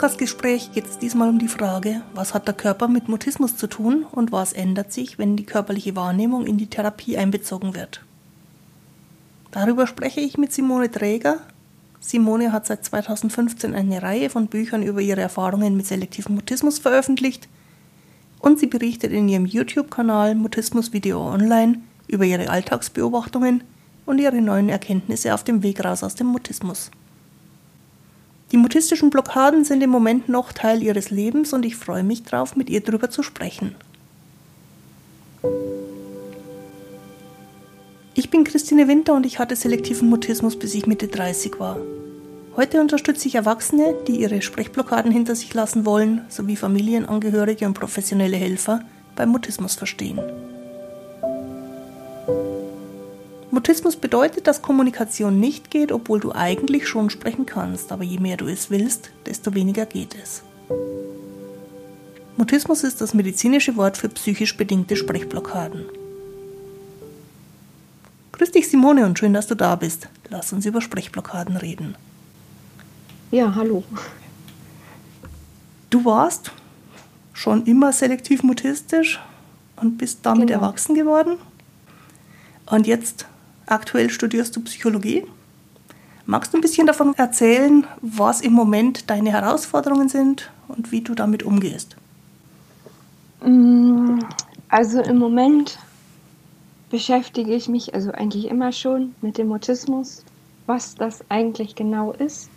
Podcast-Gespräch geht es diesmal um die Frage, was hat der Körper mit Mutismus zu tun und was ändert sich, wenn die körperliche Wahrnehmung in die Therapie einbezogen wird. Darüber spreche ich mit Simone Träger. Simone hat seit 2015 eine Reihe von Büchern über ihre Erfahrungen mit selektivem Mutismus veröffentlicht und sie berichtet in ihrem YouTube-Kanal Mutismus Video Online über ihre Alltagsbeobachtungen und ihre neuen Erkenntnisse auf dem Weg raus aus dem Mutismus. Die mutistischen Blockaden sind im Moment noch Teil ihres Lebens und ich freue mich darauf, mit ihr darüber zu sprechen. Ich bin Christine Winter und ich hatte selektiven Mutismus, bis ich Mitte 30 war. Heute unterstütze ich Erwachsene, die ihre Sprechblockaden hinter sich lassen wollen, sowie Familienangehörige und professionelle Helfer beim Mutismus verstehen. Mutismus bedeutet, dass Kommunikation nicht geht, obwohl du eigentlich schon sprechen kannst, aber je mehr du es willst, desto weniger geht es. Mutismus ist das medizinische Wort für psychisch bedingte Sprechblockaden. Grüß dich Simone und schön, dass du da bist. Lass uns über Sprechblockaden reden. Ja, hallo. Du warst schon immer selektiv mutistisch und bist damit genau. erwachsen geworden. Und jetzt aktuell studierst du Psychologie. Magst du ein bisschen davon erzählen, was im Moment deine Herausforderungen sind und wie du damit umgehst? Mm, also im Moment beschäftige ich mich also eigentlich immer schon mit dem Mutismus, was das eigentlich genau ist.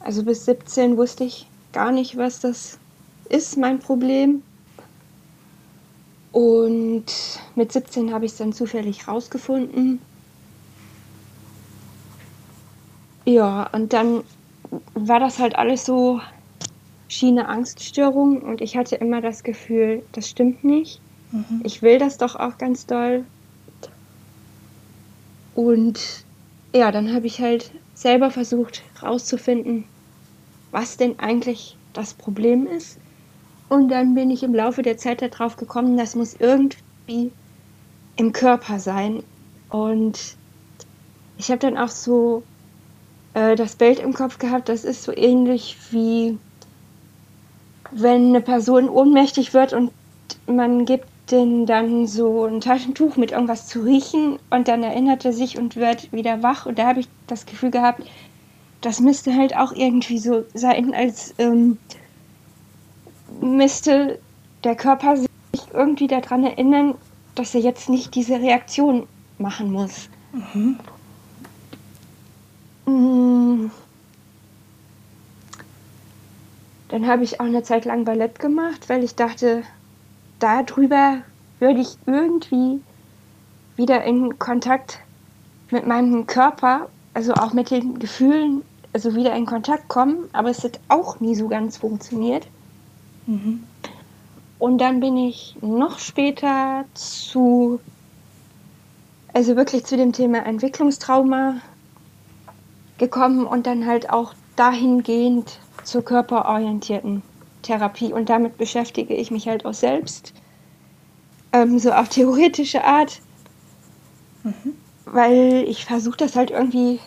Also bis 17 wusste ich gar nicht, was das ist, mein Problem. Und mit 17 habe ich es dann zufällig rausgefunden. Ja, und dann war das halt alles so Schiene Angststörung und ich hatte immer das Gefühl, das stimmt nicht. Mhm. Ich will das doch auch ganz doll. Und ja, dann habe ich halt selber versucht rauszufinden, was denn eigentlich das Problem ist. Und dann bin ich im Laufe der Zeit darauf gekommen, das muss irgendwie im Körper sein. Und ich habe dann auch so äh, das Bild im Kopf gehabt, das ist so ähnlich wie wenn eine Person ohnmächtig wird und man gibt den dann so ein Taschentuch mit irgendwas zu riechen und dann erinnert er sich und wird wieder wach. Und da habe ich das Gefühl gehabt, das müsste halt auch irgendwie so sein, als ähm, müsste der Körper sich irgendwie daran erinnern, dass er jetzt nicht diese Reaktion machen muss. Mhm. Mm. Dann habe ich auch eine Zeit lang Ballett gemacht, weil ich dachte, darüber würde ich irgendwie wieder in Kontakt mit meinem Körper, also auch mit den Gefühlen also wieder in Kontakt kommen, aber es hat auch nie so ganz funktioniert. Mhm. Und dann bin ich noch später zu, also wirklich zu dem Thema Entwicklungstrauma gekommen und dann halt auch dahingehend zur körperorientierten Therapie. Und damit beschäftige ich mich halt auch selbst, ähm, so auf theoretische Art, mhm. weil ich versuche das halt irgendwie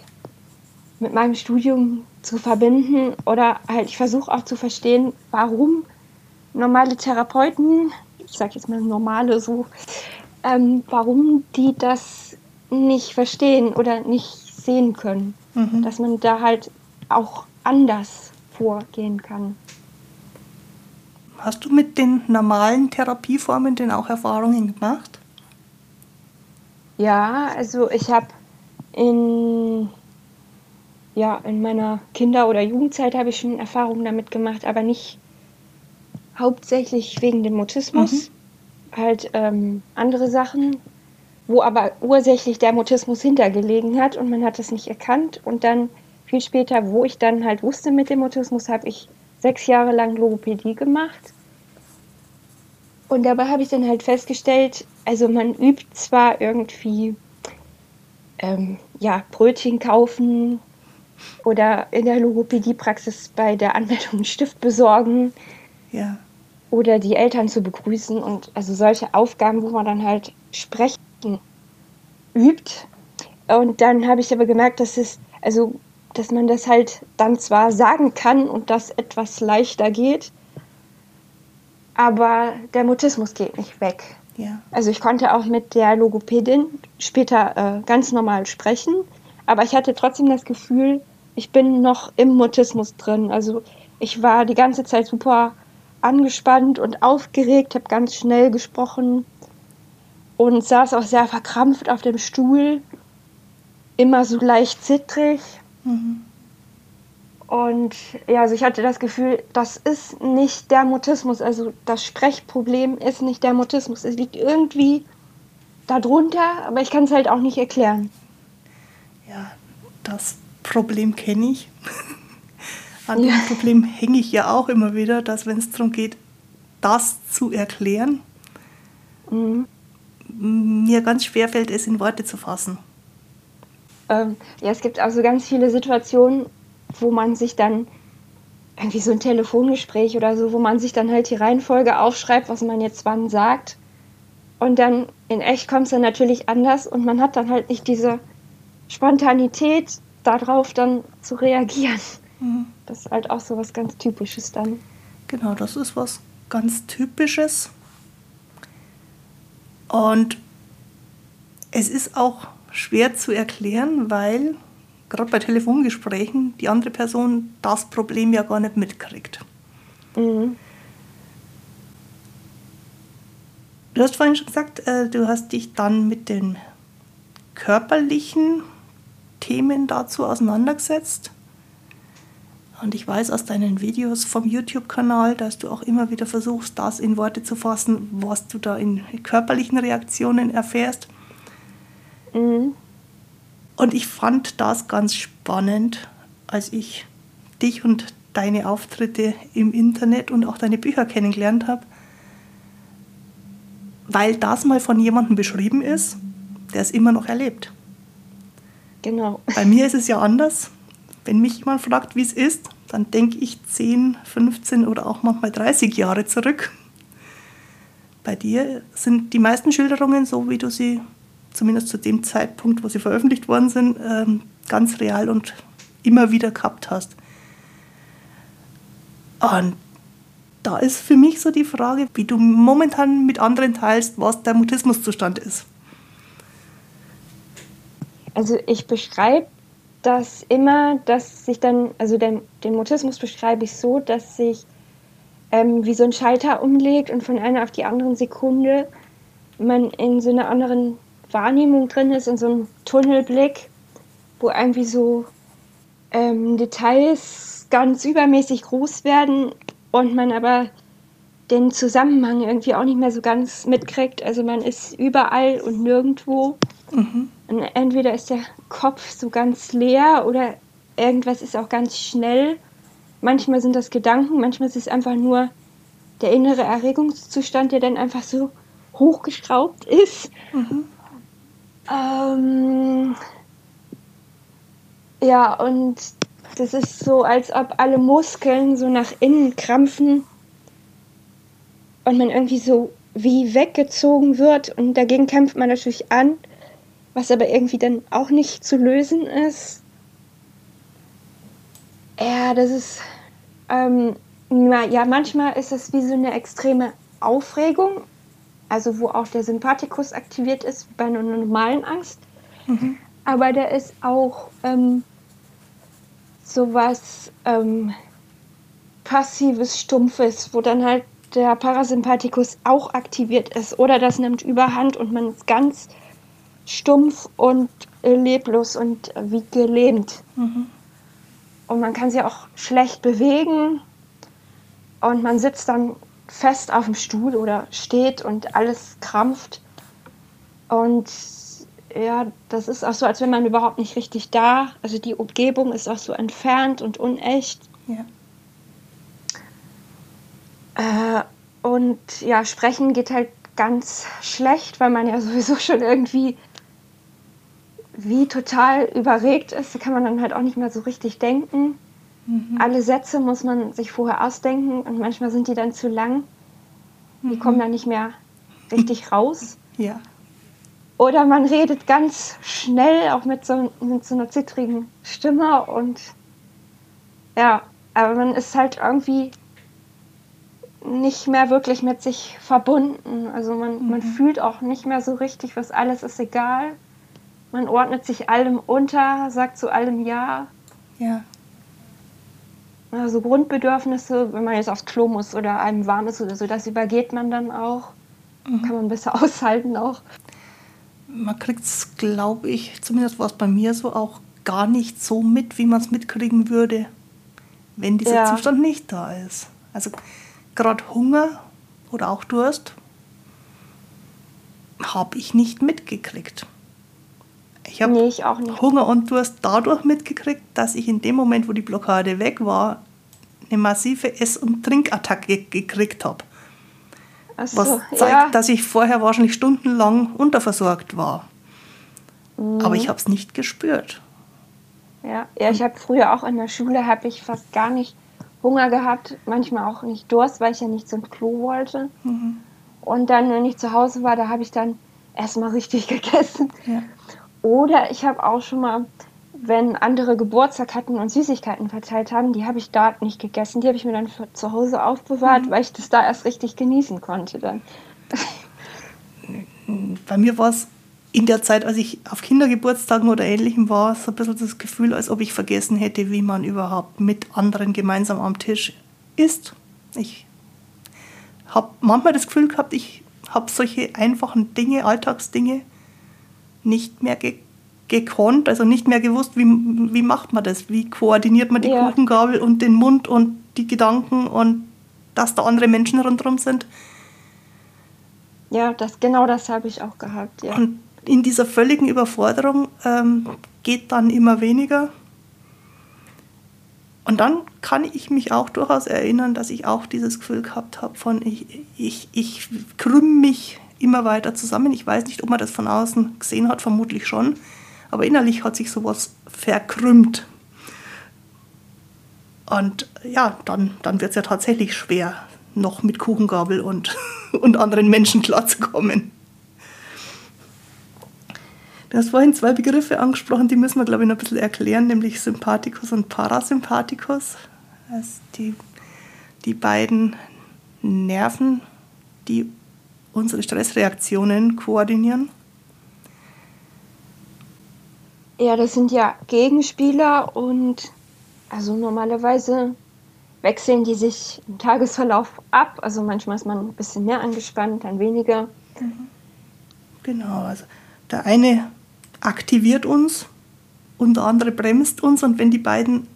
mit meinem Studium zu verbinden oder halt ich versuche auch zu verstehen, warum normale Therapeuten, ich sage jetzt mal normale so, ähm, warum die das nicht verstehen oder nicht sehen können, mhm. dass man da halt auch anders vorgehen kann. Hast du mit den normalen Therapieformen denn auch Erfahrungen gemacht? Ja, also ich habe in ja, in meiner Kinder- oder Jugendzeit habe ich schon Erfahrungen damit gemacht, aber nicht hauptsächlich wegen dem Mutismus. Mhm. Halt ähm, andere Sachen, wo aber ursächlich der Mutismus hintergelegen hat und man hat es nicht erkannt. Und dann viel später, wo ich dann halt wusste mit dem Mutismus, habe ich sechs Jahre lang Logopädie gemacht. Und dabei habe ich dann halt festgestellt, also man übt zwar irgendwie ähm, ja, Brötchen kaufen, oder in der Logopädiepraxis bei der Anmeldung einen Stift besorgen. Ja. Oder die Eltern zu begrüßen und also solche Aufgaben, wo man dann halt sprechen übt. Und dann habe ich aber gemerkt, dass es, also dass man das halt dann zwar sagen kann und das etwas leichter geht, aber der Mutismus geht nicht weg. Ja. Also ich konnte auch mit der Logopädin später äh, ganz normal sprechen, aber ich hatte trotzdem das Gefühl, ich bin noch im Mutismus drin. Also ich war die ganze Zeit super angespannt und aufgeregt, habe ganz schnell gesprochen und saß auch sehr verkrampft auf dem Stuhl, immer so leicht zittrig. Mhm. Und ja, also ich hatte das Gefühl, das ist nicht der Mutismus, also das Sprechproblem ist nicht der Mutismus. Es liegt irgendwie darunter, aber ich kann es halt auch nicht erklären. Ja, das Problem kenne ich. An ja. dem Problem hänge ich ja auch immer wieder, dass wenn es darum geht, das zu erklären, mhm. mir ganz schwer fällt, es in Worte zu fassen. Ähm, ja, es gibt also ganz viele Situationen, wo man sich dann irgendwie so ein Telefongespräch oder so, wo man sich dann halt die Reihenfolge aufschreibt, was man jetzt wann sagt. Und dann in echt kommt es dann natürlich anders und man hat dann halt nicht diese Spontanität, darauf dann zu reagieren. Mhm. Das ist halt auch so was ganz Typisches dann. Genau, das ist was ganz Typisches. Und es ist auch schwer zu erklären, weil gerade bei Telefongesprächen die andere Person das Problem ja gar nicht mitkriegt. Mhm. Du hast vorhin schon gesagt, äh, du hast dich dann mit den körperlichen Themen dazu auseinandergesetzt. Und ich weiß aus deinen Videos vom YouTube-Kanal, dass du auch immer wieder versuchst, das in Worte zu fassen, was du da in körperlichen Reaktionen erfährst. Mhm. Und ich fand das ganz spannend, als ich dich und deine Auftritte im Internet und auch deine Bücher kennengelernt habe, weil das mal von jemandem beschrieben ist, der es immer noch erlebt. Genau. Bei mir ist es ja anders. Wenn mich jemand fragt, wie es ist, dann denke ich 10, 15 oder auch manchmal 30 Jahre zurück. Bei dir sind die meisten Schilderungen so, wie du sie zumindest zu dem Zeitpunkt, wo sie veröffentlicht worden sind, ähm, ganz real und immer wieder gehabt hast. Und da ist für mich so die Frage, wie du momentan mit anderen teilst, was der Mutismuszustand ist. Also ich beschreibe das immer, dass sich dann, also den, den Mutismus beschreibe ich so, dass sich ähm, wie so ein Schalter umlegt und von einer auf die andere Sekunde man in so einer anderen Wahrnehmung drin ist, in so einem Tunnelblick, wo irgendwie so ähm, Details ganz übermäßig groß werden und man aber den Zusammenhang irgendwie auch nicht mehr so ganz mitkriegt. Also man ist überall und nirgendwo. Mhm. Und entweder ist der Kopf so ganz leer oder irgendwas ist auch ganz schnell. Manchmal sind das Gedanken, manchmal ist es einfach nur der innere Erregungszustand, der dann einfach so hochgeschraubt ist. Mhm. Ähm, ja, und das ist so, als ob alle Muskeln so nach innen krampfen und man irgendwie so wie weggezogen wird und dagegen kämpft man natürlich an, was aber irgendwie dann auch nicht zu lösen ist. Ja, das ist, ähm, ja, manchmal ist es wie so eine extreme Aufregung, also wo auch der Sympathikus aktiviert ist, bei einer normalen Angst. Mhm. Aber der ist auch ähm, sowas ähm, passives, stumpfes, wo dann halt der Parasympathikus auch aktiviert ist. Oder das nimmt überhand und man ist ganz stumpf und leblos und wie gelähmt. Mhm. Und man kann sich auch schlecht bewegen. Und man sitzt dann fest auf dem Stuhl oder steht und alles krampft. Und ja, das ist auch so, als wenn man überhaupt nicht richtig da. Also die Umgebung ist auch so entfernt und unecht. Ja. Äh, und ja, sprechen geht halt ganz schlecht, weil man ja sowieso schon irgendwie wie total überregt ist. Da kann man dann halt auch nicht mehr so richtig denken. Mhm. Alle Sätze muss man sich vorher ausdenken und manchmal sind die dann zu lang. Die Mhm. kommen dann nicht mehr richtig raus. Ja. Oder man redet ganz schnell, auch mit so, mit so einer zittrigen Stimme und ja, aber man ist halt irgendwie nicht mehr wirklich mit sich verbunden. Also man, mhm. man fühlt auch nicht mehr so richtig, was alles ist egal. Man ordnet sich allem unter, sagt zu allem Ja. Ja. Also Grundbedürfnisse, wenn man jetzt aufs Klo muss oder einem warm ist oder so, das übergeht man dann auch. Mhm. Kann man besser aushalten auch. Man kriegt es, glaube ich, zumindest war es bei mir so, auch gar nicht so mit, wie man es mitkriegen würde, wenn dieser ja. Zustand nicht da ist. Also gerade Hunger oder auch Durst habe ich nicht mitgekriegt. Ich habe nee, Hunger und Durst dadurch mitgekriegt, dass ich in dem Moment, wo die Blockade weg war, eine massive Ess- und Trinkattacke gekriegt habe. So, was zeigt, ja. dass ich vorher wahrscheinlich stundenlang unterversorgt war. Mhm. Aber ich habe es nicht gespürt. Ja, ja ich habe früher auch in der Schule habe ich fast gar nicht Hunger gehabt, manchmal auch nicht Durst, weil ich ja nicht zum Klo wollte. Mhm. Und dann, wenn ich zu Hause war, da habe ich dann erstmal richtig gegessen. Ja. Oder ich habe auch schon mal, wenn andere Geburtstag hatten und Süßigkeiten verteilt haben, die habe ich dort nicht gegessen. Die habe ich mir dann zu Hause aufbewahrt, mhm. weil ich das da erst richtig genießen konnte dann. Bei mir war es in der Zeit, als ich auf Kindergeburtstagen oder ähnlichem war, so ein bisschen das Gefühl, als ob ich vergessen hätte, wie man überhaupt mit anderen gemeinsam am Tisch isst. Ich habe manchmal das Gefühl gehabt, ich habe solche einfachen Dinge, Alltagsdinge, nicht mehr ge gekonnt, also nicht mehr gewusst, wie, wie macht man das, wie koordiniert man die ja. Kuchengabel und den Mund und die Gedanken und dass da andere Menschen rundherum sind. Ja, das, genau das habe ich auch gehabt. Ja. Und in dieser völligen Überforderung ähm, geht dann immer weniger. Und dann kann ich mich auch durchaus erinnern, dass ich auch dieses Gefühl gehabt habe von, ich, ich, ich krümme mich immer weiter zusammen. Ich weiß nicht, ob man das von außen gesehen hat, vermutlich schon. Aber innerlich hat sich sowas verkrümmt. Und ja, dann, dann wird es ja tatsächlich schwer, noch mit Kuchengabel und, und anderen Menschen klarzukommen. Du hast vorhin zwei Begriffe angesprochen, die müssen wir, glaube ich, noch ein bisschen erklären, nämlich Sympathikus und Parasympathikus. Also die, die beiden Nerven, die unsere Stressreaktionen koordinieren? Ja, das sind ja Gegenspieler und also normalerweise wechseln die sich im Tagesverlauf ab. Also manchmal ist man ein bisschen mehr angespannt, dann weniger. Mhm. Genau, also der eine aktiviert uns und der andere bremst uns und wenn die beiden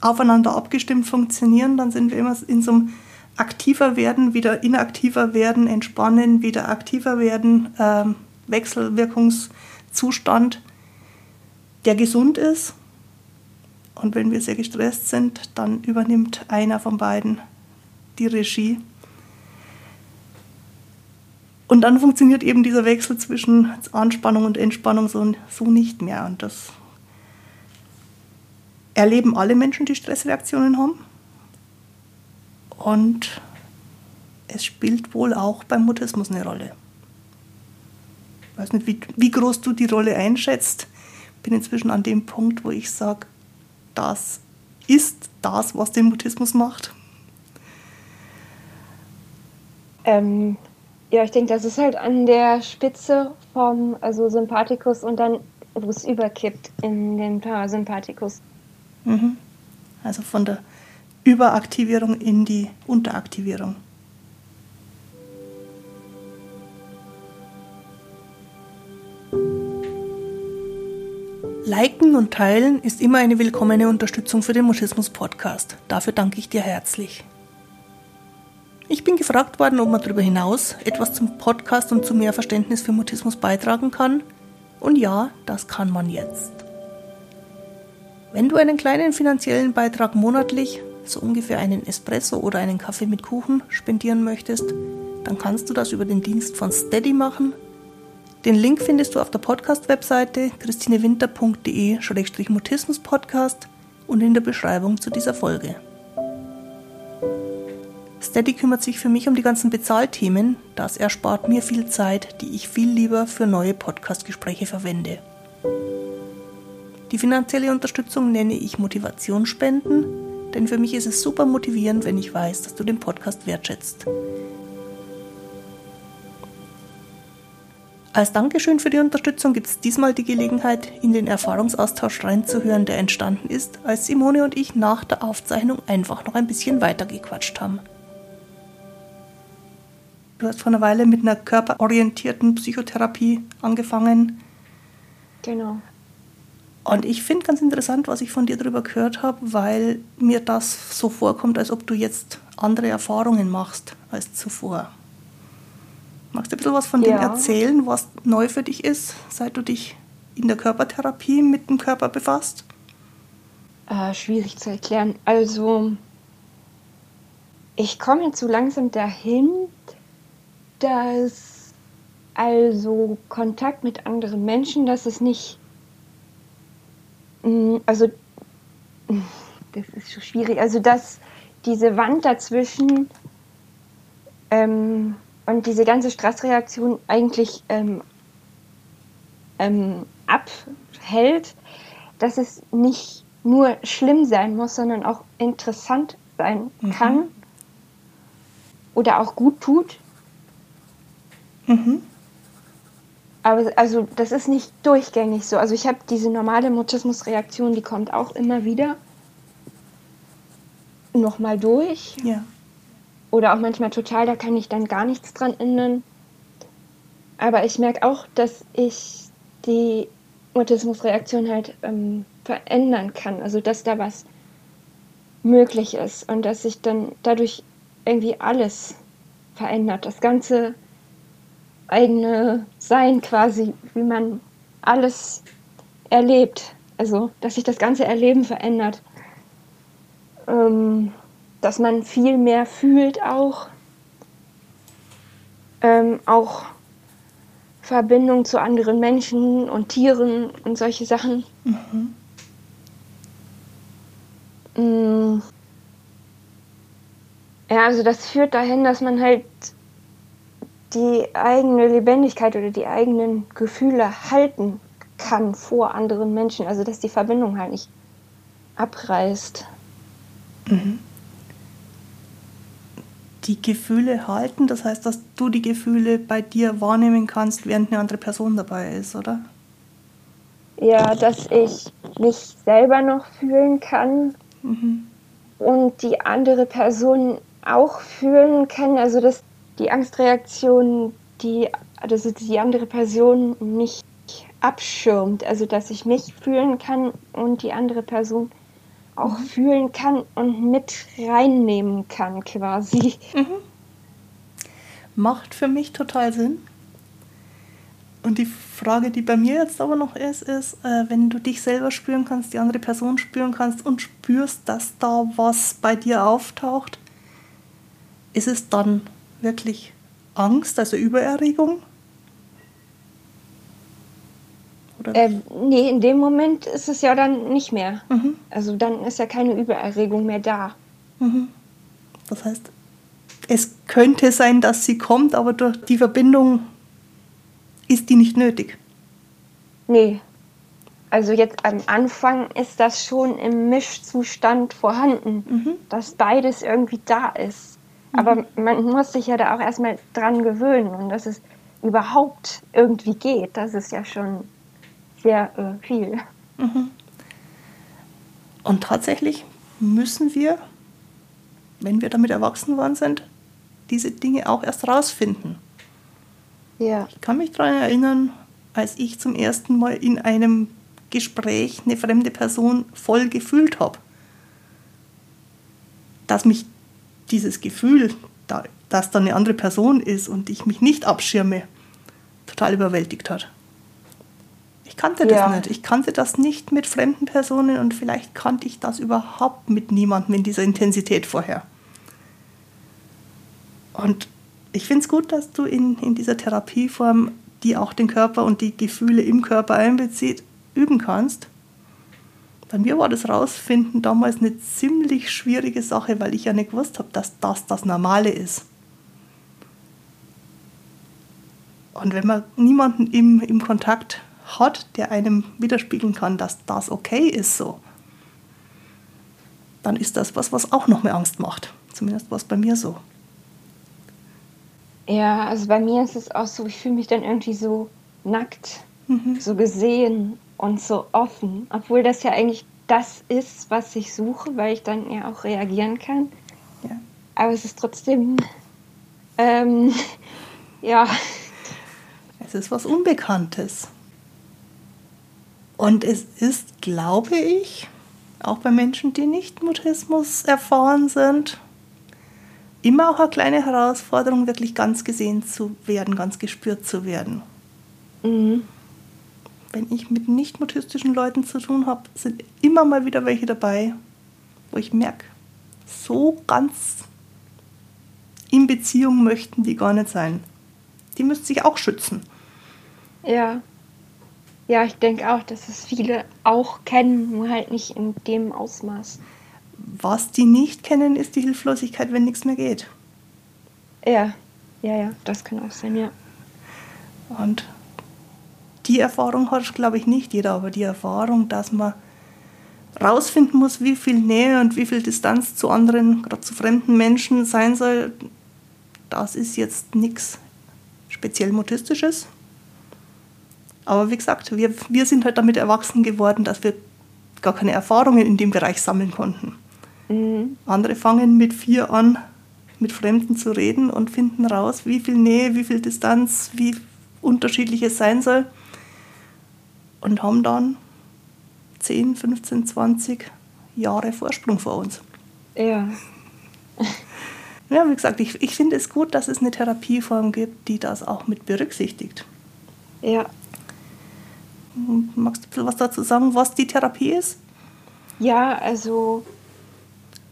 aufeinander abgestimmt funktionieren, dann sind wir immer in so einem aktiver werden, wieder inaktiver werden, entspannen, wieder aktiver werden, ähm, Wechselwirkungszustand, der gesund ist. Und wenn wir sehr gestresst sind, dann übernimmt einer von beiden die Regie. Und dann funktioniert eben dieser Wechsel zwischen Anspannung und Entspannung so, so nicht mehr. Und das erleben alle Menschen, die Stressreaktionen haben. Und es spielt wohl auch beim Mutismus eine Rolle. Ich weiß nicht, wie, wie groß du die Rolle einschätzt. Bin inzwischen an dem Punkt, wo ich sage, das ist das, was den Mutismus macht. Ähm, ja, ich denke, das ist halt an der Spitze vom also Sympathikus und dann, wo es überkippt in den Parasympathikus. Mhm. Also von der Überaktivierung in die Unteraktivierung. Liken und Teilen ist immer eine willkommene Unterstützung für den Mutismus Podcast. Dafür danke ich dir herzlich. Ich bin gefragt worden, ob man darüber hinaus etwas zum Podcast und zu mehr Verständnis für Mutismus beitragen kann. Und ja, das kann man jetzt. Wenn du einen kleinen finanziellen Beitrag monatlich so ungefähr einen Espresso oder einen Kaffee mit Kuchen spendieren möchtest, dann kannst du das über den Dienst von Steady machen. Den Link findest du auf der Podcast-Webseite christinewinter.de-mutismus-podcast und in der Beschreibung zu dieser Folge. Steady kümmert sich für mich um die ganzen Bezahlthemen. Das erspart mir viel Zeit, die ich viel lieber für neue Podcastgespräche verwende. Die finanzielle Unterstützung nenne ich Motivationsspenden, denn für mich ist es super motivierend, wenn ich weiß, dass du den Podcast wertschätzt. Als Dankeschön für die Unterstützung gibt es diesmal die Gelegenheit, in den Erfahrungsaustausch reinzuhören, der entstanden ist, als Simone und ich nach der Aufzeichnung einfach noch ein bisschen weitergequatscht haben. Du hast vor einer Weile mit einer körperorientierten Psychotherapie angefangen. Genau. Und ich finde ganz interessant, was ich von dir darüber gehört habe, weil mir das so vorkommt, als ob du jetzt andere Erfahrungen machst als zuvor. Magst du ein bisschen was von ja. dem erzählen, was neu für dich ist, seit du dich in der Körpertherapie mit dem Körper befasst? Äh, schwierig zu erklären. Also, ich komme jetzt so langsam dahin, dass also Kontakt mit anderen Menschen, dass es nicht, mm, also, das ist so schwierig, also dass diese Wand dazwischen ähm, und diese ganze Stressreaktion eigentlich ähm, ähm, abhält, dass es nicht nur schlimm sein muss, sondern auch interessant sein mhm. kann oder auch gut tut. Mhm. Aber also das ist nicht durchgängig so. Also ich habe diese normale Mutismusreaktion, die kommt auch immer wieder nochmal durch. Ja oder auch manchmal total, da kann ich dann gar nichts dran ändern. Aber ich merke auch, dass ich die Autismusreaktion halt ähm, verändern kann. Also dass da was möglich ist und dass sich dann dadurch irgendwie alles verändert. Das ganze eigene Sein quasi, wie man alles erlebt. Also dass sich das ganze Erleben verändert. Ähm, dass man viel mehr fühlt auch. Ähm, auch Verbindung zu anderen Menschen und Tieren und solche Sachen. Mhm. Mm. Ja, also das führt dahin, dass man halt die eigene Lebendigkeit oder die eigenen Gefühle halten kann vor anderen Menschen. Also dass die Verbindung halt nicht abreißt. Mhm die Gefühle halten. Das heißt, dass du die Gefühle bei dir wahrnehmen kannst, während eine andere Person dabei ist, oder? Ja, dass ich mich selber noch fühlen kann mhm. und die andere Person auch fühlen kann. Also dass die Angstreaktion, die, also die andere Person nicht abschirmt. Also dass ich mich fühlen kann und die andere Person auch mhm. fühlen kann und mit reinnehmen kann quasi. Mhm. Macht für mich total Sinn. Und die Frage, die bei mir jetzt aber noch ist, ist, äh, wenn du dich selber spüren kannst, die andere Person spüren kannst und spürst, dass da was bei dir auftaucht, ist es dann wirklich Angst, also Übererregung? Oder? Ähm, nee, in dem Moment ist es ja dann nicht mehr. Mhm. Also dann ist ja keine Übererregung mehr da. Mhm. Das heißt, es könnte sein, dass sie kommt, aber durch die Verbindung ist die nicht nötig. Nee. Also jetzt am Anfang ist das schon im Mischzustand vorhanden, mhm. dass beides irgendwie da ist. Aber mhm. man muss sich ja da auch erstmal dran gewöhnen und dass es überhaupt irgendwie geht. Das ist ja schon sehr äh, viel. Mhm. Und tatsächlich müssen wir, wenn wir damit erwachsen worden sind, diese Dinge auch erst rausfinden. Ja. Ich kann mich daran erinnern, als ich zum ersten Mal in einem Gespräch eine fremde Person voll gefühlt habe. Dass mich dieses Gefühl, dass da eine andere Person ist und ich mich nicht abschirme, total überwältigt hat. Ich kannte das nicht. Ich kannte das nicht mit fremden Personen und vielleicht kannte ich das überhaupt mit niemandem in dieser Intensität vorher. Und ich finde es gut, dass du in, in dieser Bei mir war das Rausfinden damals eine ziemlich schwierige Sache, weil ich ja nicht gewusst habe, dass das das Normale ist. Und wenn man niemanden im, im Kontakt hat, der einem widerspiegeln kann, dass das okay ist so, dann ist das was, was auch noch mehr Angst macht. Zumindest war es bei mir so. Ja, also bei mir ist es auch so, ich fühle mich dann irgendwie so nackt, mhm. so gesehen und so offen, obwohl das ja eigentlich das ist, was ich suche, weil ich dann ja auch reagieren kann. Ja. Aber es ist trotzdem, ähm, ja. Es ist was Unbekanntes. Und es ist, glaube ich, auch bei Menschen, die nicht Mutismus erfahren sind, immer auch eine kleine Herausforderung, wirklich ganz gesehen zu werden, ganz gespürt zu werden. Mhm. Wenn ich mit nicht mutistischen Leuten zu tun habe, sind immer mal wieder welche dabei, wo ich merke, so ganz in Beziehung möchten die gar nicht sein. Die müssten sich auch schützen. Ja. Ja, ich denke auch, dass es viele auch kennen, nur halt nicht in dem Ausmaß. Was die nicht kennen, ist die Hilflosigkeit, wenn nichts mehr geht. Ja, ja, ja, das kann auch sein, ja. Und die Erfahrung hat, glaube ich, nicht jeder, aber die Erfahrung, dass man rausfinden muss, wie viel Nähe und wie viel Distanz zu anderen, gerade zu fremden Menschen sein soll, das ist jetzt nichts speziell Mutistisches. Aber wie gesagt, wir, wir sind halt damit erwachsen geworden, dass wir gar keine Erfahrungen in dem Bereich sammeln konnten. Mhm. Andere fangen mit vier an, mit Fremden zu reden und finden raus, wie viel Nähe, wie viel Distanz, wie unterschiedlich es sein soll. Und haben dann 10, 15, 20 Jahre Vorsprung vor uns. Ja. Ja, wie gesagt, ich, ich finde es gut, dass es eine Therapieform gibt, die das auch mit berücksichtigt. Ja. Magst du ein bisschen was dazu sagen, was die Therapie ist? Ja, also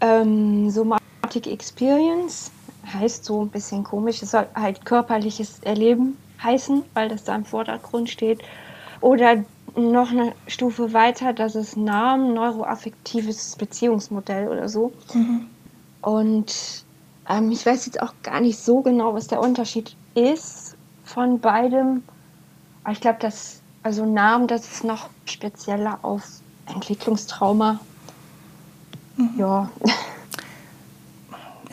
ähm, Somatic Experience heißt so ein bisschen komisch, es soll halt körperliches Erleben heißen, weil das da im Vordergrund steht. Oder noch eine Stufe weiter, das ist Namen, neuroaffektives Beziehungsmodell oder so. Mhm. Und ähm, ich weiß jetzt auch gar nicht so genau, was der Unterschied ist von beidem. Aber ich glaube, dass, also Namen, das ist noch spezieller auf Entwicklungstrauma Mhm. Ja.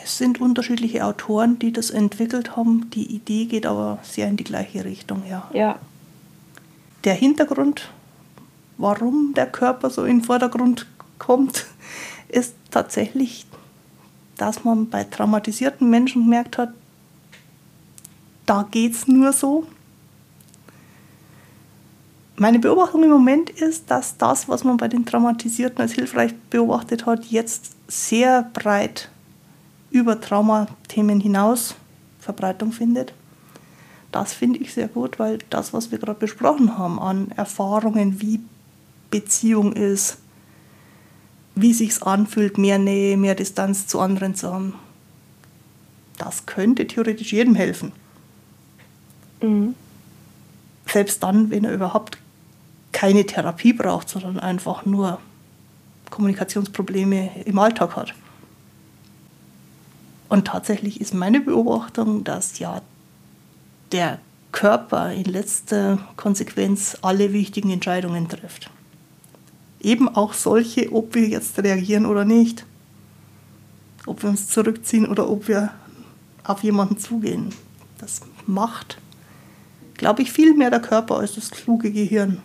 Es sind unterschiedliche Autoren, die das entwickelt haben. Die Idee geht aber sehr in die gleiche Richtung, ja. Ja. Der Hintergrund, warum der Körper so in den Vordergrund kommt, ist tatsächlich, dass man bei traumatisierten Menschen gemerkt hat, da geht es nur so. Meine Beobachtung im Moment ist, dass das, was man bei den Traumatisierten als hilfreich beobachtet hat, jetzt sehr breit über Traumathemen hinaus Verbreitung findet. Das finde ich sehr gut, weil das, was wir gerade besprochen haben, an Erfahrungen, wie Beziehung ist, wie sich anfühlt, mehr Nähe, mehr Distanz zu anderen zu haben, das könnte theoretisch jedem helfen. Mhm. Selbst dann, wenn er überhaupt keine Therapie braucht, sondern einfach nur Kommunikationsprobleme im Alltag hat. Und tatsächlich ist meine Beobachtung, dass ja der Körper in letzter Konsequenz alle wichtigen Entscheidungen trifft. Eben auch solche, ob wir jetzt reagieren oder nicht. Ob wir uns zurückziehen oder ob wir auf jemanden zugehen. Das macht, glaube ich, viel mehr der Körper als das kluge Gehirn.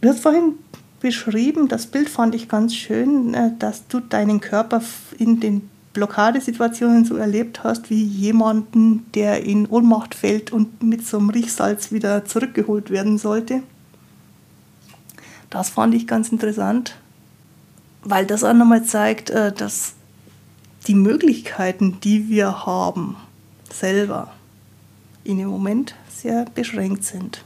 Du hast vorhin beschrieben, das Bild fand ich ganz schön, äh, dass du deinen Körper in den Blockadesituationen so erlebt hast wie jemanden, der in Ohnmacht fällt und mit so einem Riechsalz wieder zurückgeholt werden sollte. Das fand ich ganz interessant, weil das auch nochmal zeigt, äh, dass die Möglichkeiten, die wir haben, selber in dem Moment sehr beschränkt sind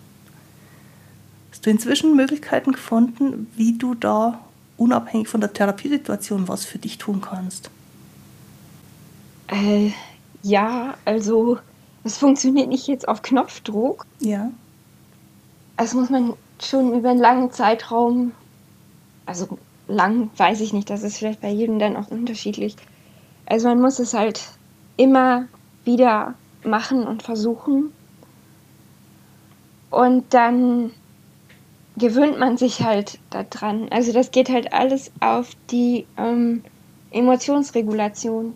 du inzwischen Möglichkeiten gefunden, wie du da unabhängig von der Therapiesituation was für dich tun kannst? Äh, ja, also es funktioniert nicht jetzt auf Knopfdruck. Ja. Das muss man schon über einen langen Zeitraum, also lang weiß ich nicht, das ist vielleicht bei jedem dann auch unterschiedlich. Also man muss es halt immer wieder machen und versuchen. Und dann gewöhnt man sich halt daran. Also das geht halt alles auf die ähm, Emotionsregulation.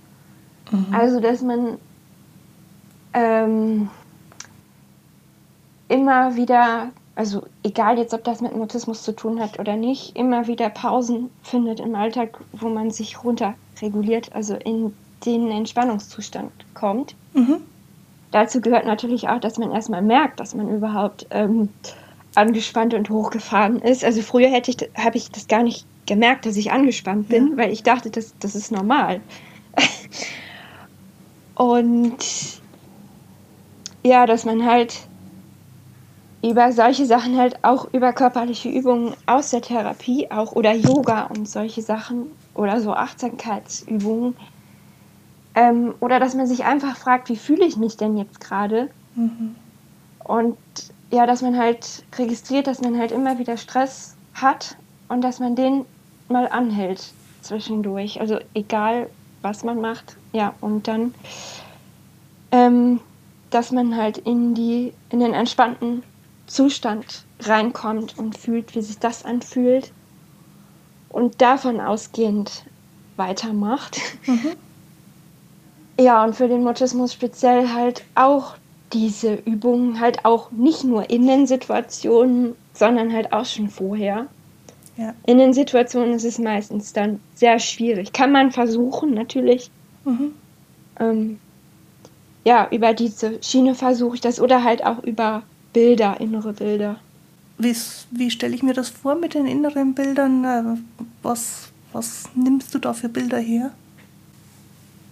Mhm. Also dass man ähm, immer wieder, also egal jetzt, ob das mit Mutismus zu tun hat oder nicht, immer wieder Pausen findet im Alltag, wo man sich runterreguliert, also in den Entspannungszustand kommt. Mhm. Dazu gehört natürlich auch, dass man erstmal merkt, dass man überhaupt ähm, angespannt und hochgefahren ist. Also früher hätte ich, habe ich das gar nicht gemerkt, dass ich angespannt bin, ja. weil ich dachte, das, das ist normal. und ja, dass man halt über solche Sachen halt auch über körperliche Übungen aus der Therapie auch oder Yoga und solche Sachen oder so Achtsamkeitsübungen ähm, oder dass man sich einfach fragt, wie fühle ich mich denn jetzt gerade? Mhm. Und ja, dass man halt registriert, dass man halt immer wieder Stress hat und dass man den mal anhält zwischendurch. Also egal, was man macht. Ja, und dann, ähm, dass man halt in, die, in den entspannten Zustand reinkommt und fühlt, wie sich das anfühlt und davon ausgehend weitermacht. Mhm. Ja, und für den Mutismus speziell halt auch diese Übungen, halt auch nicht nur in den Situationen, sondern halt auch schon vorher. Ja. In den Situationen ist es meistens dann sehr schwierig. Kann man versuchen, natürlich. Mhm. Ähm, ja, über diese Schiene versuche ich das oder halt auch über Bilder, innere Bilder. Wie, wie stelle ich mir das vor mit den inneren Bildern? Äh, was, was nimmst du da für Bilder her?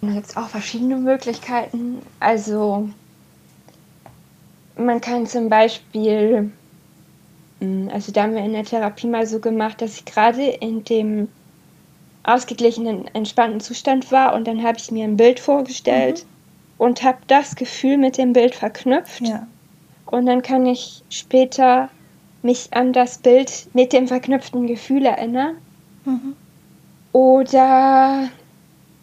Da gibt es auch verschiedene Möglichkeiten. Also man kann zum Beispiel, also da haben wir in der Therapie mal so gemacht, dass ich gerade in dem ausgeglichenen, entspannten Zustand war und dann habe ich mir ein Bild vorgestellt mhm. und habe das Gefühl mit dem Bild verknüpft. Ja. Und dann kann ich später mich an das Bild mit dem verknüpften Gefühl erinnern. Mhm. Oder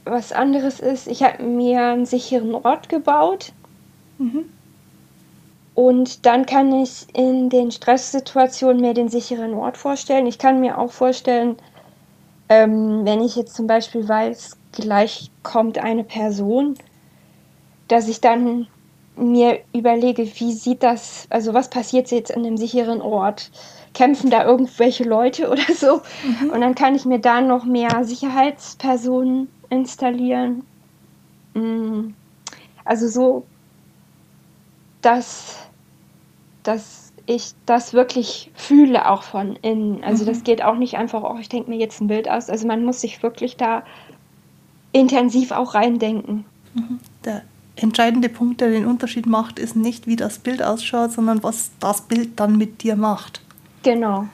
was anderes ist, ich habe mir einen sicheren Ort gebaut. Mhm. Und dann kann ich in den Stresssituationen mir den sicheren Ort vorstellen. Ich kann mir auch vorstellen, ähm, wenn ich jetzt zum Beispiel weiß, gleich kommt eine Person, dass ich dann mir überlege, wie sieht das, also was passiert jetzt in dem sicheren Ort? Kämpfen da irgendwelche Leute oder so? Mhm. Und dann kann ich mir da noch mehr Sicherheitspersonen installieren. Mm. Also so, dass, dass ich das wirklich fühle auch von innen. Also mhm. das geht auch nicht einfach, oh, ich denke mir jetzt ein Bild aus. Also man muss sich wirklich da intensiv auch reindenken. Mhm. Der entscheidende Punkt, der den Unterschied macht, ist nicht, wie das Bild ausschaut, sondern was das Bild dann mit dir macht. Genau.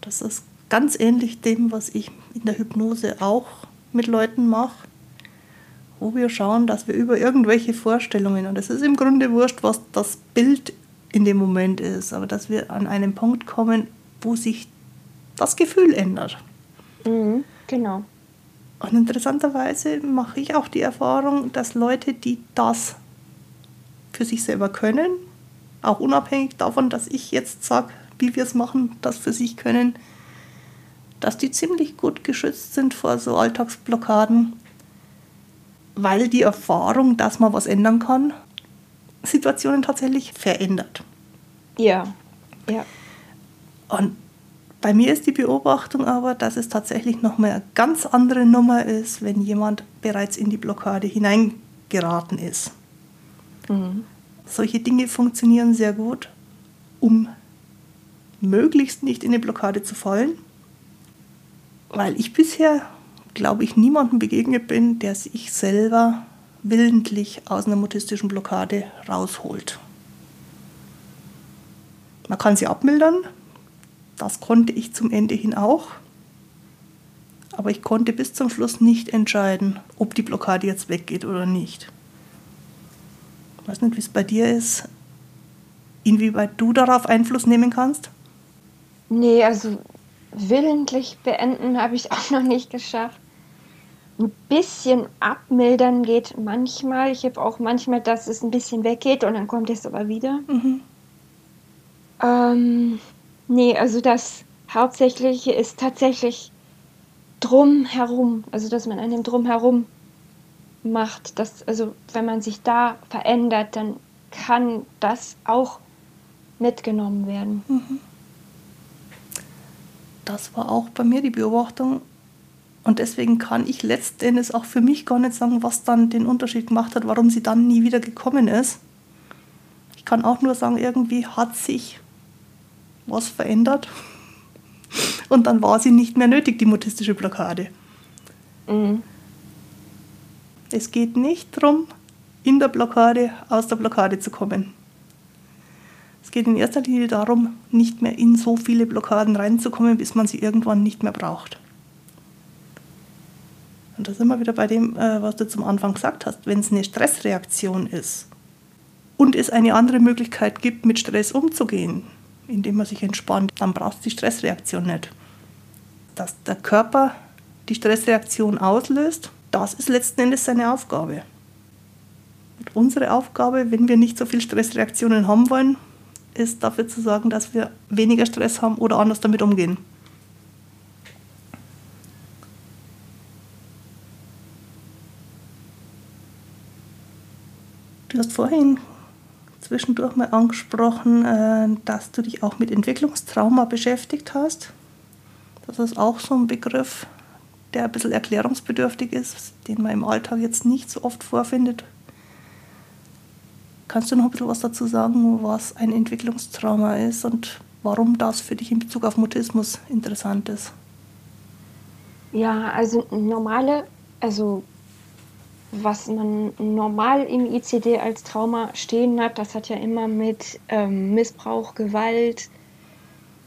Das ist ganz ähnlich dem, was ich in der Hypnose auch mit Leuten mache, wo wir schauen, dass wir über irgendwelche Vorstellungen, und es ist im Grunde wurscht, was das Bild in dem Moment ist, aber dass wir an einen Punkt kommen, wo sich das Gefühl ändert. Mhm, genau. Und interessanterweise mache ich auch die Erfahrung, dass Leute, die das für sich selber können, auch unabhängig davon, dass ich jetzt sage, wie wir es machen, das für sich können, dass die ziemlich gut geschützt sind vor so Alltagsblockaden, weil die Erfahrung, dass man was ändern kann, Situationen tatsächlich verändert. Ja, ja. Und bei mir ist die Beobachtung aber, dass es tatsächlich nochmal eine ganz andere Nummer ist, wenn jemand bereits in die Blockade hineingeraten ist. Mhm. Solche Dinge funktionieren sehr gut, um möglichst nicht in die Blockade zu fallen, weil ich bisher, glaube ich, niemandem begegnet bin, der sich selber willentlich aus einer mutistischen Blockade rausholt. Man kann sie abmildern, das konnte ich zum Ende hin auch, aber ich konnte bis zum Schluss nicht entscheiden, ob die Blockade jetzt weggeht oder nicht. Ich weiß nicht, wie es bei dir ist, inwieweit du darauf Einfluss nehmen kannst. Nee, also willentlich beenden habe ich auch noch nicht geschafft. Ein bisschen abmildern geht manchmal. Ich habe auch manchmal, dass es ein bisschen weggeht und dann kommt es aber wieder. Mhm. Ähm, nee, also das Hauptsächliche ist tatsächlich drumherum, also dass man an dem drumherum macht. Dass, also wenn man sich da verändert, dann kann das auch mitgenommen werden. Mhm. Das war auch bei mir die Beobachtung. Und deswegen kann ich letztendlich auch für mich gar nicht sagen, was dann den Unterschied gemacht hat, warum sie dann nie wieder gekommen ist. Ich kann auch nur sagen, irgendwie hat sich was verändert. Und dann war sie nicht mehr nötig, die mutistische Blockade. Mhm. Es geht nicht darum, in der Blockade aus der Blockade zu kommen. Es geht in erster Linie darum, nicht mehr in so viele Blockaden reinzukommen, bis man sie irgendwann nicht mehr braucht. Und da sind wir wieder bei dem, äh, was du zum Anfang gesagt hast. Wenn es eine Stressreaktion ist und es eine andere Möglichkeit gibt, mit Stress umzugehen, indem man sich entspannt, dann braucht es die Stressreaktion nicht. Dass der Körper die Stressreaktion auslöst, das ist letzten Endes seine Aufgabe. Und unsere Aufgabe, wenn wir nicht so viele Stressreaktionen haben wollen, ist dafür zu sorgen, dass wir weniger Stress haben oder anders damit umgehen. Du hast vorhin zwischendurch mal angesprochen, äh, dass du dich auch mit Entwicklungstrauma beschäftigt hast. Das ist auch so ein Begriff, der ein bisschen erklärungsbedürftig ist, den man im Alltag jetzt nicht so oft vorfindet. Kannst du noch ein bisschen was dazu sagen, was ein Entwicklungstrauma ist und warum das für dich in Bezug auf Mutismus interessant ist? Ja, also normale, also was man normal im ICD als Trauma stehen hat, das hat ja immer mit ähm, Missbrauch, Gewalt,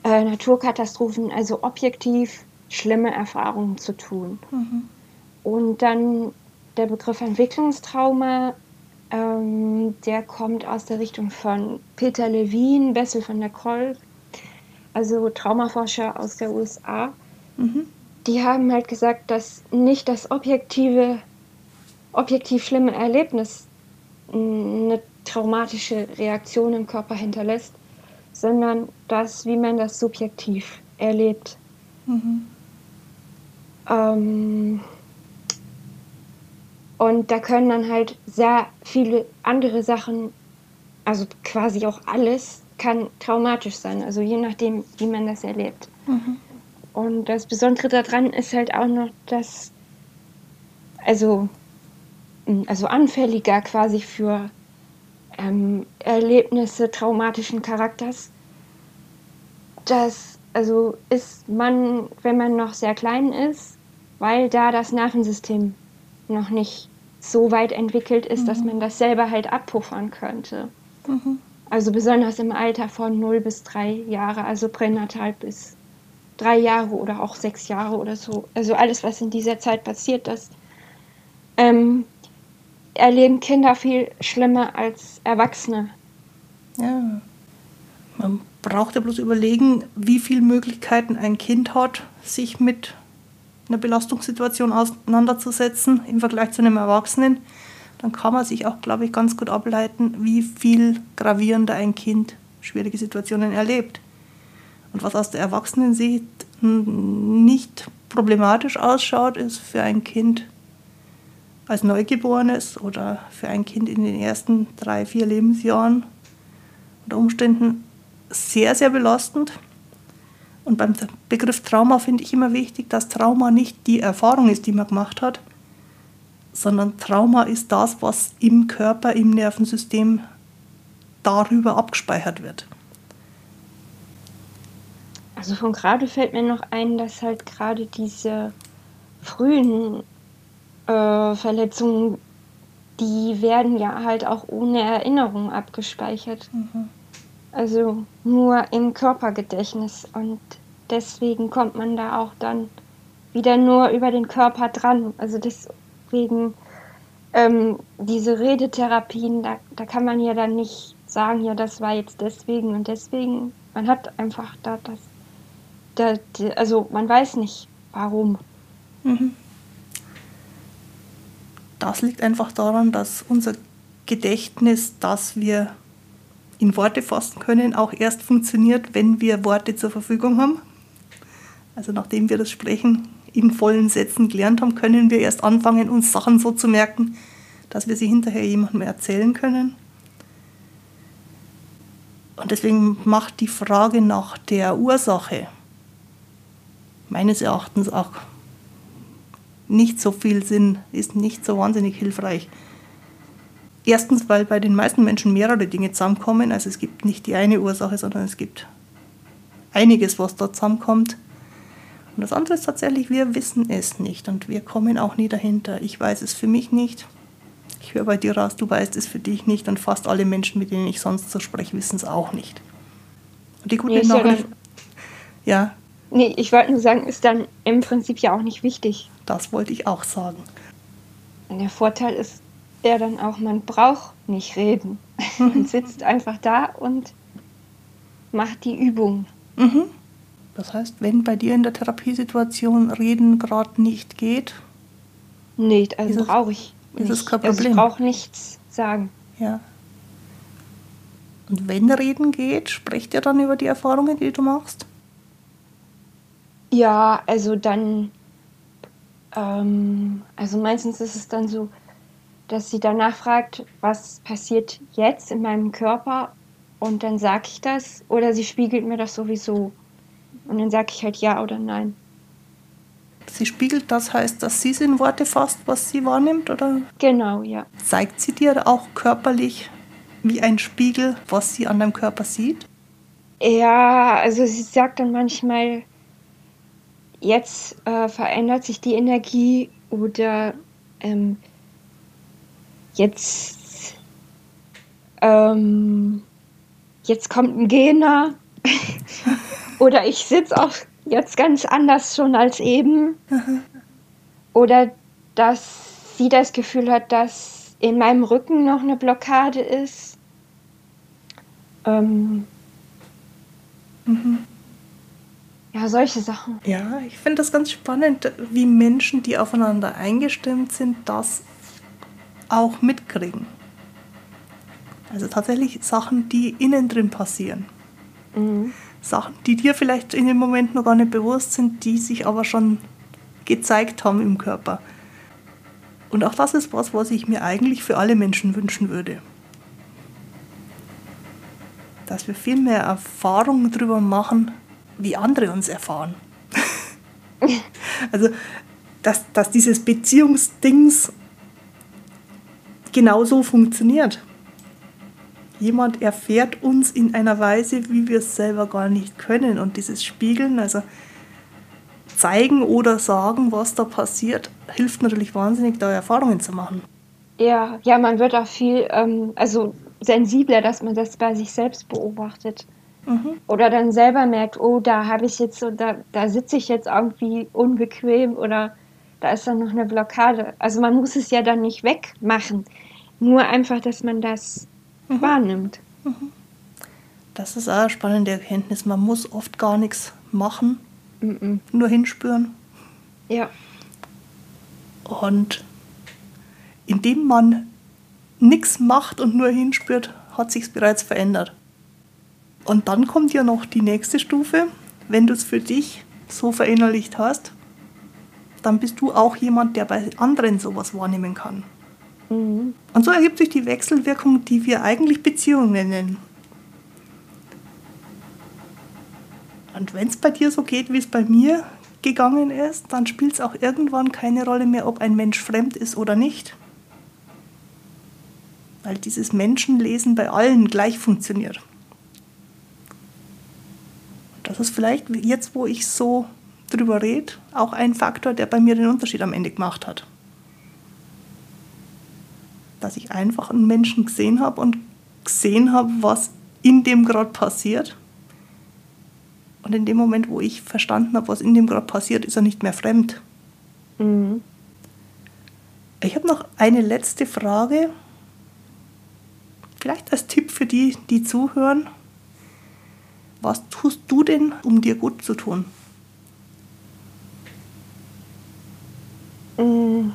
äh, Naturkatastrophen, also objektiv schlimme Erfahrungen zu tun. Mhm. Und dann der Begriff Entwicklungstrauma, ähm, der kommt aus der Richtung von Peter Levine, Bessel von der Kroll, also Traumaforscher aus der USA. Mhm. Die haben halt gesagt, dass nicht das objektive objektiv schlimme Erlebnis eine traumatische Reaktion im Körper hinterlässt, sondern das, wie man das subjektiv erlebt. Mhm. Ähm, und da können dann halt sehr viele andere Sachen, also quasi auch alles, kann traumatisch sein, also je nachdem, wie man das erlebt. Mhm. Und das Besondere daran ist halt auch noch, dass, also also anfälliger quasi für ähm, Erlebnisse traumatischen Charakters. Das also ist man, wenn man noch sehr klein ist, weil da das Nervensystem noch nicht so weit entwickelt ist, mhm. dass man das selber halt abpuffern könnte. Mhm. Also besonders im Alter von 0 bis 3 Jahre, also pränatal bis 3 Jahre oder auch 6 Jahre oder so. Also alles, was in dieser Zeit passiert, das ähm, erleben Kinder viel schlimmer als Erwachsene. Ja. Man braucht ja bloß überlegen, wie viele Möglichkeiten ein Kind hat, sich mit einer Belastungssituation auseinanderzusetzen im Vergleich zu einem Erwachsenen. Dann kann man sich auch, glaube ich, ganz gut ableiten, wie viel gravierender ein Kind schwierige Situationen erlebt. Und was aus der Erwachsenensicht nicht problematisch ausschaut, ist für ein Kind als Neugeborenes oder für ein Kind in den ersten drei, vier Lebensjahren unter Umständen sehr, sehr belastend. Und beim Begriff Trauma finde ich immer wichtig, dass Trauma nicht die Erfahrung ist, die man gemacht hat, sondern Trauma ist das, was im Körper, im Nervensystem darüber abgespeichert wird. Also von gerade fällt mir noch ein, dass halt gerade diese frühen äh, Verletzungen, die werden ja halt auch ohne Erinnerung abgespeichert. Mhm. Also nur im Körpergedächtnis. Und deswegen kommt man da auch dann wieder nur über den Körper dran. Also deswegen ähm, diese Redetherapien, da, da kann man ja dann nicht sagen, ja, das war jetzt deswegen und deswegen. Man hat einfach da das da, also man weiß nicht, warum. Mhm. Das liegt einfach daran, dass unser Gedächtnis, das wir in Worte fassen können, auch erst funktioniert, wenn wir Worte zur Verfügung haben. Also nachdem wir das Sprechen in vollen Sätzen gelernt haben, können wir erst anfangen, uns Sachen so zu merken, dass wir sie hinterher jemandem erzählen können. Und deswegen macht die Frage nach der Ursache meines Erachtens auch nicht so viel Sinn, ist nicht so wahnsinnig hilfreich. Erstens, weil bei den meisten Menschen mehrere Dinge zusammenkommen. Also es gibt nicht die eine Ursache, sondern es gibt einiges, was da zusammenkommt. Und das andere ist tatsächlich, wir wissen es nicht und wir kommen auch nie dahinter. Ich weiß es für mich nicht. Ich höre bei dir raus, du weißt es für dich nicht und fast alle Menschen, mit denen ich sonst so spreche, wissen es auch nicht. Und die gute Nachricht. Ja. Nee, ich wollte nur sagen, ist dann im Prinzip ja auch nicht wichtig. Das wollte ich auch sagen. Und der Vorteil ist ja dann auch, man braucht nicht reden. man sitzt einfach da und macht die Übung. Mhm. Das heißt, wenn bei dir in der Therapiesituation Reden gerade nicht geht, nee, also brauche ich. Ist es kein Problem. Also ich brauche nichts sagen. Ja. Und wenn Reden geht, sprecht ihr dann über die Erfahrungen, die du machst? Ja, also dann, ähm, also meistens ist es dann so, dass sie danach fragt, was passiert jetzt in meinem Körper und dann sage ich das oder sie spiegelt mir das sowieso und dann sage ich halt ja oder nein. Sie spiegelt das heißt, dass sie es in Worte fasst, was sie wahrnimmt, oder? Genau, ja. Zeigt sie dir auch körperlich wie ein Spiegel, was sie an deinem Körper sieht? Ja, also sie sagt dann manchmal, jetzt äh, verändert sich die Energie oder ähm, jetzt, ähm, jetzt kommt ein Gegner oder ich sitze auch jetzt ganz anders schon als eben. Oder dass sie das Gefühl hat, dass in meinem Rücken noch eine Blockade ist. Ähm, mhm. Ja, solche Sachen. Ja, ich finde das ganz spannend, wie Menschen, die aufeinander eingestimmt sind, das auch mitkriegen. Also tatsächlich Sachen, die innen drin passieren. Mhm. Sachen, die dir vielleicht in dem Moment noch gar nicht bewusst sind, die sich aber schon gezeigt haben im Körper. Und auch das ist was, was ich mir eigentlich für alle Menschen wünschen würde. Dass wir viel mehr Erfahrungen darüber machen, wie andere uns erfahren. also, dass, dass dieses Beziehungsdings genauso funktioniert. Jemand erfährt uns in einer Weise, wie wir es selber gar nicht können. Und dieses Spiegeln, also zeigen oder sagen, was da passiert, hilft natürlich wahnsinnig, da Erfahrungen zu machen. Ja, ja, man wird auch viel, ähm, also sensibler, dass man das bei sich selbst beobachtet. Mhm. Oder dann selber merkt, oh, da habe ich jetzt so, da, da sitze ich jetzt irgendwie unbequem oder da ist dann noch eine Blockade. Also man muss es ja dann nicht wegmachen. Nur einfach, dass man das mhm. wahrnimmt. Mhm. Das ist auch eine spannende Erkenntnis. Man muss oft gar nichts machen, nur hinspüren. Ja. Und indem man nichts macht und nur hinspürt, hat sich bereits verändert. Und dann kommt ja noch die nächste Stufe. Wenn du es für dich so verinnerlicht hast, dann bist du auch jemand, der bei anderen sowas wahrnehmen kann. Mhm. Und so ergibt sich die Wechselwirkung, die wir eigentlich Beziehungen nennen. Und wenn es bei dir so geht, wie es bei mir gegangen ist, dann spielt es auch irgendwann keine Rolle mehr, ob ein Mensch fremd ist oder nicht. Weil dieses Menschenlesen bei allen gleich funktioniert. Das ist vielleicht jetzt, wo ich so drüber rede, auch ein Faktor, der bei mir den Unterschied am Ende gemacht hat dass ich einfach einen Menschen gesehen habe und gesehen habe, was in dem gerade passiert. Und in dem Moment, wo ich verstanden habe, was in dem gerade passiert, ist er nicht mehr fremd. Mhm. Ich habe noch eine letzte Frage. Vielleicht als Tipp für die, die zuhören. Was tust du denn, um dir gut zu tun? Mm,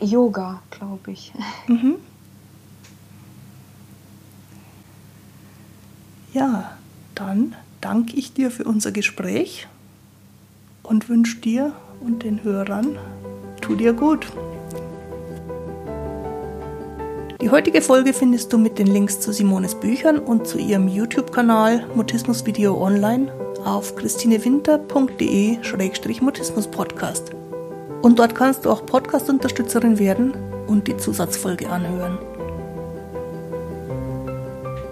Yoga, glaube ich. Mhm. Ja, dann danke ich dir für unser Gespräch und wünsche dir und den Hörern, tu dir gut. Die heutige Folge findest du mit den Links zu Simones Büchern und zu YouTube-Kanal Mutismus Video Online auf christinewinter.de-mutismus-podcast. Und dort kannst du auch Podcast-Unterstützerin werden und die Zusatzfolge anhören.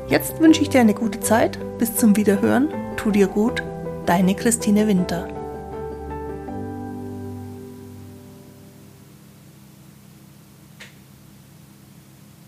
Jetzt wünsche ich dir eine gute Zeit. Bis zum Wiederhören. Tu dir gut. Deine Christine Winter.